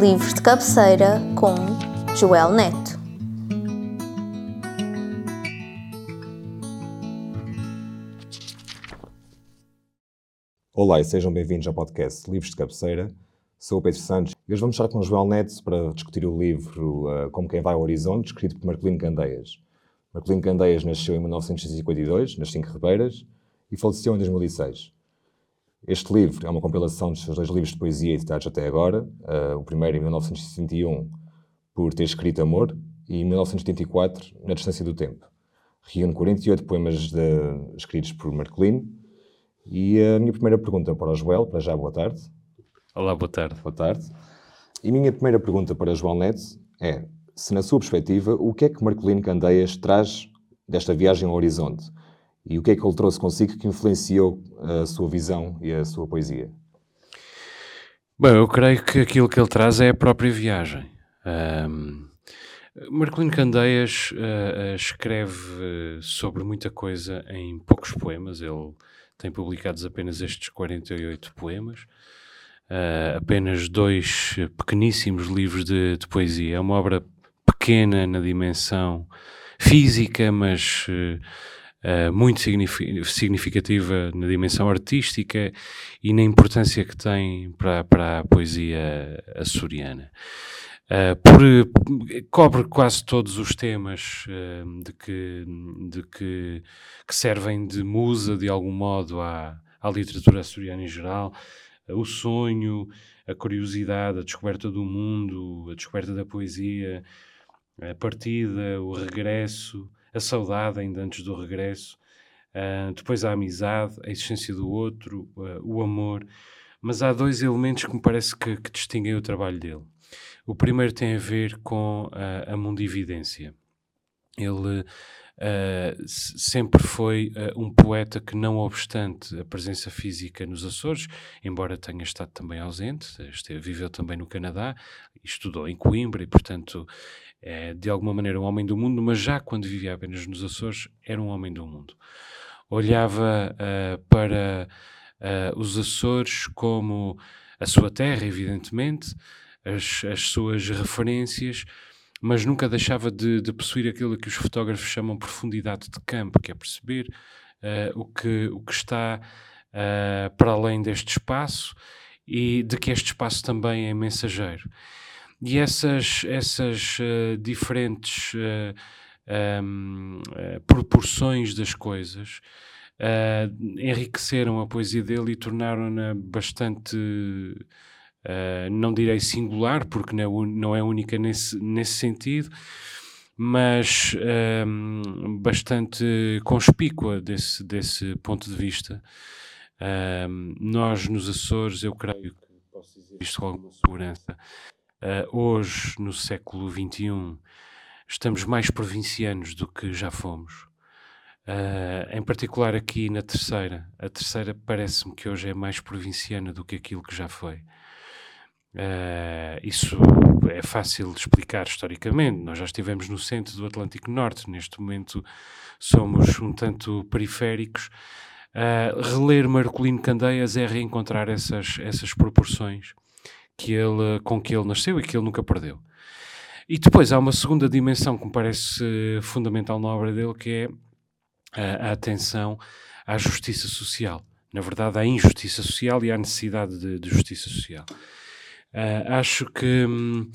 Livros de Cabeceira com Joel Neto. Olá e sejam bem-vindos ao podcast Livros de Cabeceira. Sou o Pedro Santos e hoje vamos estar com o Joel Neto para discutir o livro uh, Como Quem Vai ao Horizonte, escrito por Marcolino Candeias. Marcolino Candeias nasceu em 1952, nas Cinco Ribeiras, e faleceu em 2006. Este livro é uma compilação dos seus dois livros de poesia editados até agora, uh, o primeiro em 1961, por ter escrito Amor, e em 1984, Na Distância do Tempo. Reúne 48 poemas de, escritos por Marcolino. E a minha primeira pergunta para o Joel, para já, boa tarde. Olá, boa tarde. Boa tarde. E a minha primeira pergunta para João Neto é, se na sua perspectiva, o que é que Marcolino Candeias traz desta viagem ao horizonte? E o que é que ele trouxe consigo que influenciou a sua visão e a sua poesia? Bem, eu creio que aquilo que ele traz é a própria viagem. Um, Marcolino Candeias uh, escreve sobre muita coisa em poucos poemas. Ele tem publicados apenas estes 48 poemas. Uh, apenas dois pequeníssimos livros de, de, poesia. É uma obra pequena na dimensão física, mas uh, uh, muito significativa na dimensão artística e na importância que tem para, para a poesia açoriana. Uh, por, cobre quase todos os temas uh, de, que, de que, que, servem de musa, de algum modo, à, à literatura açoriana em geral. Uh, o sonho, a curiosidade, a descoberta do mundo, a descoberta da poesia, a partida, o regresso, a saudade ainda antes do regresso, uh, depois a amizade, a existência do outro, uh, o amor. Mas há dois elementos que me parece que, que distinguem o trabalho dele. O primeiro tem a ver com uh, a mundividência. Ele uh, sempre foi uh, um poeta que, não obstante a presença física nos Açores, embora tenha estado também ausente, esteve, viveu também no Canadá, estudou em Coimbra e, portanto, é de alguma maneira um homem do mundo, mas já quando vivia apenas nos Açores, era um homem do mundo. Olhava uh, para os Açores como a sua terra, evidentemente, as, as suas referências, mas nunca deixava de, de, possuir aquilo que os fotógrafos chamam profundidade de campo, que é perceber uh, o, que, o que está para além deste espaço e de que este espaço também é mensageiro. E essas, essas uh, diferentes uh, um, uh, proporções das coisas enriqueceram a poesia dele e tornaram-na bastante, não direi singular, porque não é, não é única nesse, nesse sentido, mas um, bastante conspícua desse, desse ponto de vista. Um, nós, nos Açores, eu creio que posso dizer isto com alguma segurança, Uh, hoje, no século XXI, estamos mais provincianos do que já fomos. Uh, em particular aqui na terceira. A terceira parece-me que hoje é mais provinciana do que aquilo que já foi. Uh, isso é fácil de explicar historicamente. Nós já estivemos no centro do Atlântico Norte, neste momento somos um tanto periféricos. Uh, reler Marcolino Candeias é reencontrar essas, essas proporções que ele, com que ele nasceu e que ele nunca perdeu. E depois há uma segunda dimensão que me parece fundamental na obra dele, que é a, a atenção à justiça social. Na verdade, à injustiça social e à necessidade de, de justiça social. Uh, acho que hum,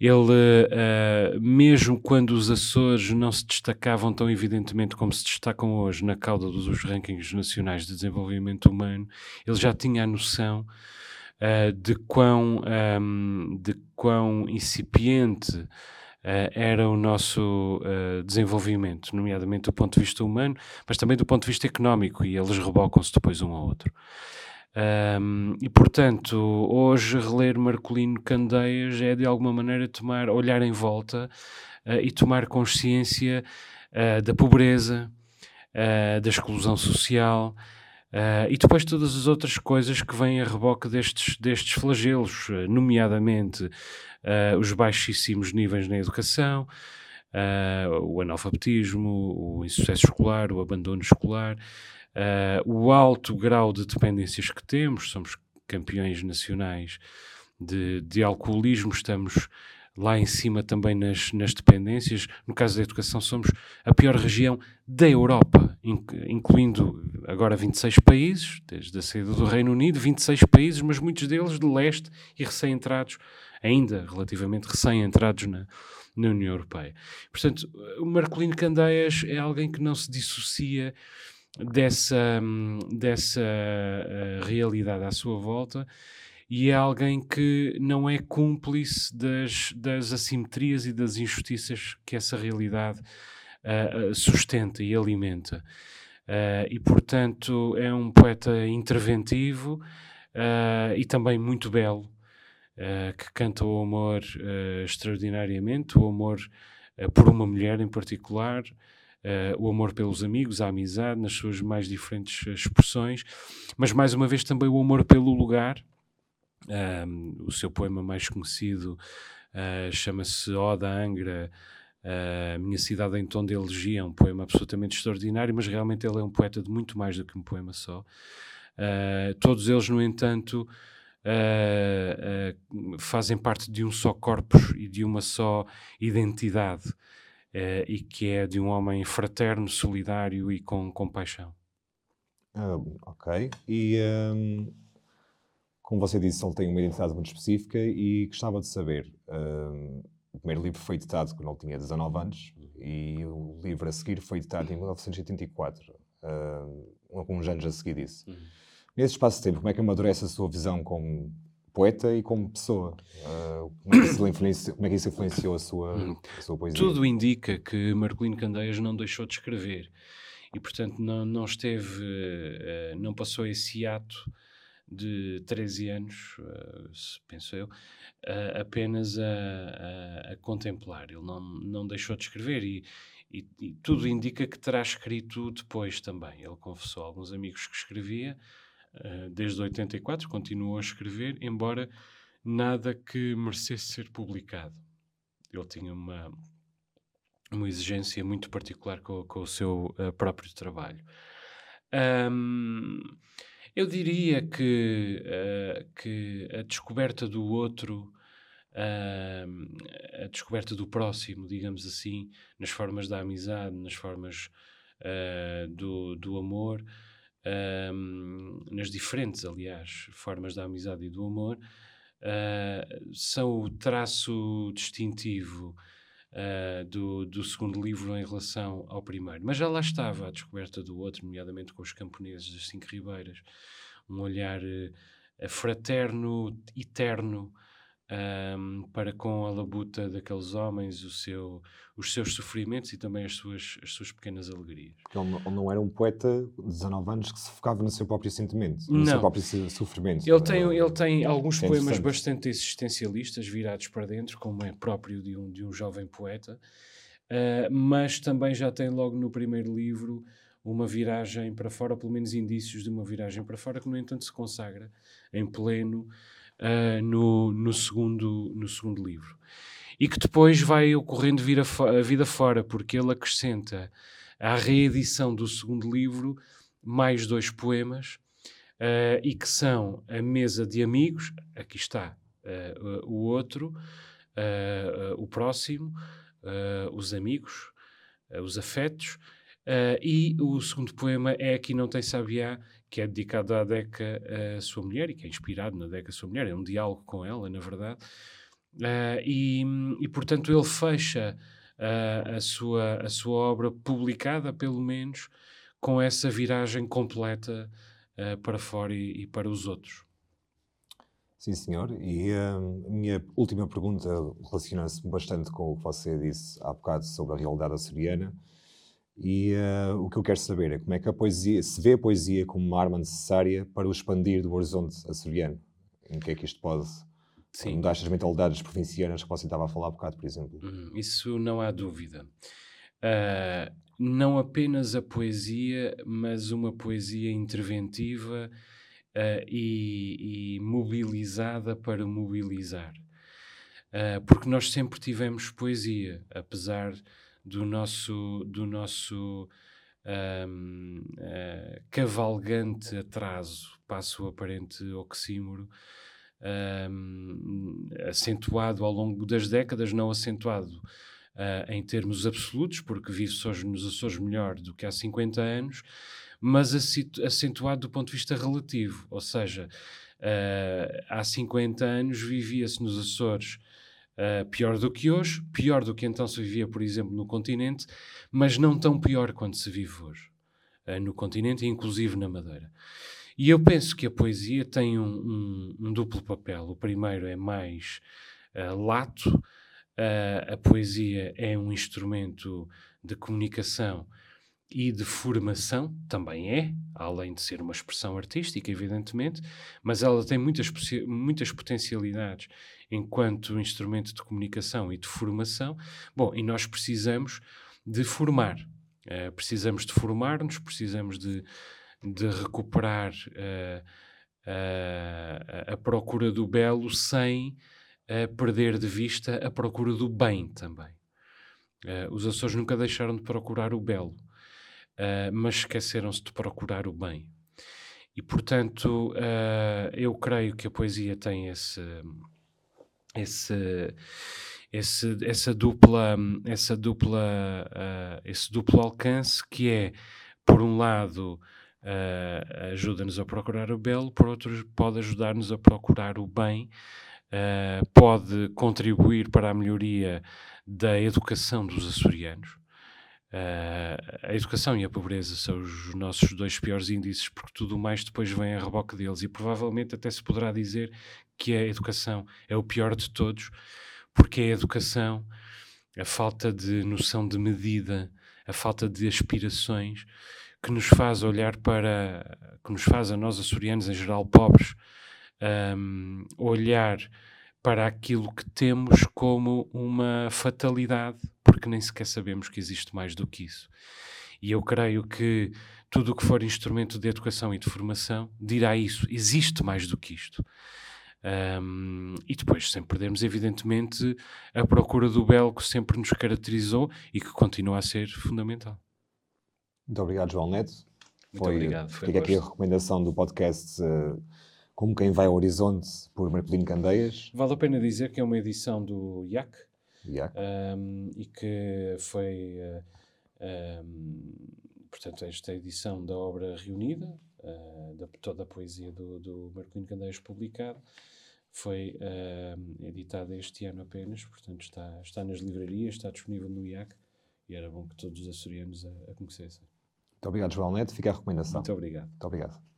ele, uh, mesmo quando os Açores não se destacavam tão evidentemente como se destacam hoje na cauda dos rankings nacionais de desenvolvimento humano, ele já tinha a noção uh, de, quão, um, de quão incipiente era o nosso uh, desenvolvimento, nomeadamente do ponto de vista humano, mas também do ponto de vista económico, e eles rebocam-se depois um ao outro. Um, e portanto, hoje reler Marcolino Candeias é de alguma maneira tomar, olhar em volta uh, e tomar consciência uh, da pobreza, uh, da exclusão social, e depois todas as outras coisas que vêm a reboque destes, destes flagelos, nomeadamente os baixíssimos níveis na educação, o analfabetismo, o insucesso escolar, o abandono escolar, o alto grau de dependências que temos, somos campeões nacionais de, de alcoolismo, estamos lá em cima também nas, nas dependências. No caso da educação, somos a pior região da Europa, incluindo agora 26 países, desde a saída do Reino Unido, 26 países, mas muitos deles de leste e recém-entrados, ainda relativamente recém-entrados na, na União Europeia. Portanto, o Marcolino Candeias é alguém que não se dissocia dessa, dessa uh, realidade à sua volta e é alguém que não é cúmplice das, das assimetrias e das injustiças que essa realidade uh, sustenta e alimenta. Uh, e, portanto, é um poeta interventivo uh, e também muito belo, que canta o amor extraordinariamente, o amor por uma mulher em particular, o amor pelos amigos, a amizade, nas suas mais diferentes expressões, mas mais uma vez também o amor pelo lugar. Um, o seu poema mais conhecido uh, chama-se Oda Angra, uh, Minha Cidade em Tom de Elegia, é um poema absolutamente extraordinário, mas realmente ele é um poeta de muito mais do que um poema só. Uh, todos eles, no entanto, fazem parte de um só corpus e de uma só identidade, e que é de um homem fraterno, solidário e com compaixão. Uh, ok. E um, como você disse, ele tem uma identidade muito específica e gostava de saber. Um, o primeiro livro foi editado quando ele tinha 19 anos e o livro a seguir foi editado em 1984, um, alguns anos a seguir disso. Uhum. Nesse espaço de tempo, como é que amadurece a sua visão como poeta e como pessoa? Uh, como, é como, é que isso influenciou a sua, a sua poesia? Tudo indica que Marcolino Candeias não deixou de escrever e, portanto, não, não esteve, uh, não passou esse ato de 13 anos, uh, penso eu, uh, apenas a, a, a, contemplar. Ele não, não deixou de escrever e, e, e, tudo indica que terá escrito depois também. Ele confessou a alguns amigos que escrevia desde 84, continuou a escrever, embora nada que merecesse ser publicado. Ele tinha uma, uma exigência muito particular com, com o seu próprio trabalho. Um, eu diria que, uh, que a descoberta do outro, uh, a descoberta do próximo, digamos assim, nas formas da amizade, nas formas uh, do, do amor, nas diferentes, aliás, formas da amizade e do amor, são o traço distintivo uh, do, do segundo livro em relação ao primeiro. Mas já lá estava a descoberta do outro, nomeadamente com os camponeses das Cinco Ribeiras. Um olhar uh, fraterno, eterno, um, para com a labuta daqueles homens, o seu, os seus sofrimentos e também as suas, as suas pequenas alegrias. Ele, ele não era um poeta de 19 anos que se focava no seu próprio sentimento, no não. seu próprio sofrimento. Ele tem, ele tem alguns é poemas bastante existencialistas, virados para dentro, como é próprio de um, de um jovem poeta, uh, mas também já tem logo no primeiro livro uma viragem para fora, pelo menos indícios de uma viragem para fora, que no entanto se consagra em pleno uh, no, no, segundo, no segundo livro. E que depois vai ocorrendo vir a, a vida fora, porque ele acrescenta à reedição do segundo livro mais dois poemas, uh, e que são A Mesa de Amigos, aqui está uh, o outro, o próximo, Os Amigos, Os Afetos, e o segundo poema é Aqui Não Tem Sabiá, que é dedicado à Deca, a sua mulher, e que é inspirado na Deca, a sua mulher, é um diálogo com ela, na verdade. Uh, e, e, portanto, ele fecha uh, a, sua, a sua obra publicada, pelo menos, com essa viragem completa uh, para fora e, e, para os outros. Sim, senhor. E a minha última pergunta relaciona-se bastante com o que você disse há bocado sobre a realidade açoriana e uh, o que eu quero saber é como é que a poesia, se vê a poesia como uma arma necessária para o expandir do horizonte açoriano. Em que é que isto pode Sim. mudar estas mentalidades provincianas que você estava a falar há bocado, por exemplo? Hum, isso não há dúvida. Uh, não apenas a poesia, mas uma poesia interventiva uh, e, e, mobilizada para mobilizar. porque nós sempre tivemos poesia, apesar do nosso, do nosso um, uh, cavalgante atraso, passo aparente oxímoro, um, acentuado ao longo das décadas, não acentuado uh, em termos absolutos, porque vive-se hoje nos Açores melhor do que há 50 anos, mas acentuado do ponto de vista relativo, ou seja, uh, há 50 anos vivia-se nos Açores Uh, pior do que hoje, pior do que então se vivia, por exemplo, no continente, mas não tão pior quanto se vive hoje uh, no continente inclusive na Madeira. E eu penso que a poesia tem um, um, um duplo papel. O primeiro é mais uh, lato, a poesia é um instrumento de comunicação e de formação, também é, além de ser uma expressão artística, evidentemente, mas ela tem muitas, muitas potencialidades enquanto instrumento de comunicação e de formação. Bom, e nós precisamos de formar, uh, precisamos de formar-nos, precisamos de, de recuperar uh, uh, a procura do belo sem perder de vista a procura do bem também. os Açores nunca deixaram de procurar o belo uh, mas esqueceram-se de procurar o bem. E, portanto, uh, eu creio que a poesia tem esse, esse, esse, essa dupla, essa dupla, uh, esse duplo alcance que é, por um lado, uh, ajuda-nos a procurar o belo, por outro, pode ajudar-nos a procurar o bem, pode contribuir para a melhoria da educação dos açorianos. Uh, a educação e a pobreza são os nossos dois piores índices, porque tudo mais depois vem a reboque deles. E provavelmente até se poderá dizer que a educação é o pior de todos, porque a educação, a falta de noção de medida, a falta de aspirações, que nos faz olhar para, que nos faz a nós açorianos em geral pobres, um, olhar para aquilo que temos como uma fatalidade porque nem sequer sabemos que existe mais do que isso. E eu creio que tudo o que for instrumento de educação e de formação dirá isso. Existe mais do que isto. Um, e depois, sem perdermos, evidentemente, a procura do belo que sempre nos caracterizou e que continua a ser fundamental. Muito obrigado, João Neto. Muito foi, obrigado. Foi fica aqui a recomendação do podcast uh, Como Quem Vai ao Horizonte, por Marcolino Candeias. Vale a pena dizer que é uma edição do IAC, um, e que foi, uh, um, portanto, esta edição da obra reunida, uh, da, toda a poesia do, do Marcolino Candeias publicada, foi uh, editada este ano apenas, portanto está, está nas livrarias, está disponível no IAC e era bom que todos os açorianos a, a conhecessem. Muito obrigado, João Neto. Fica a recomendação. Muito obrigado. Muito obrigado.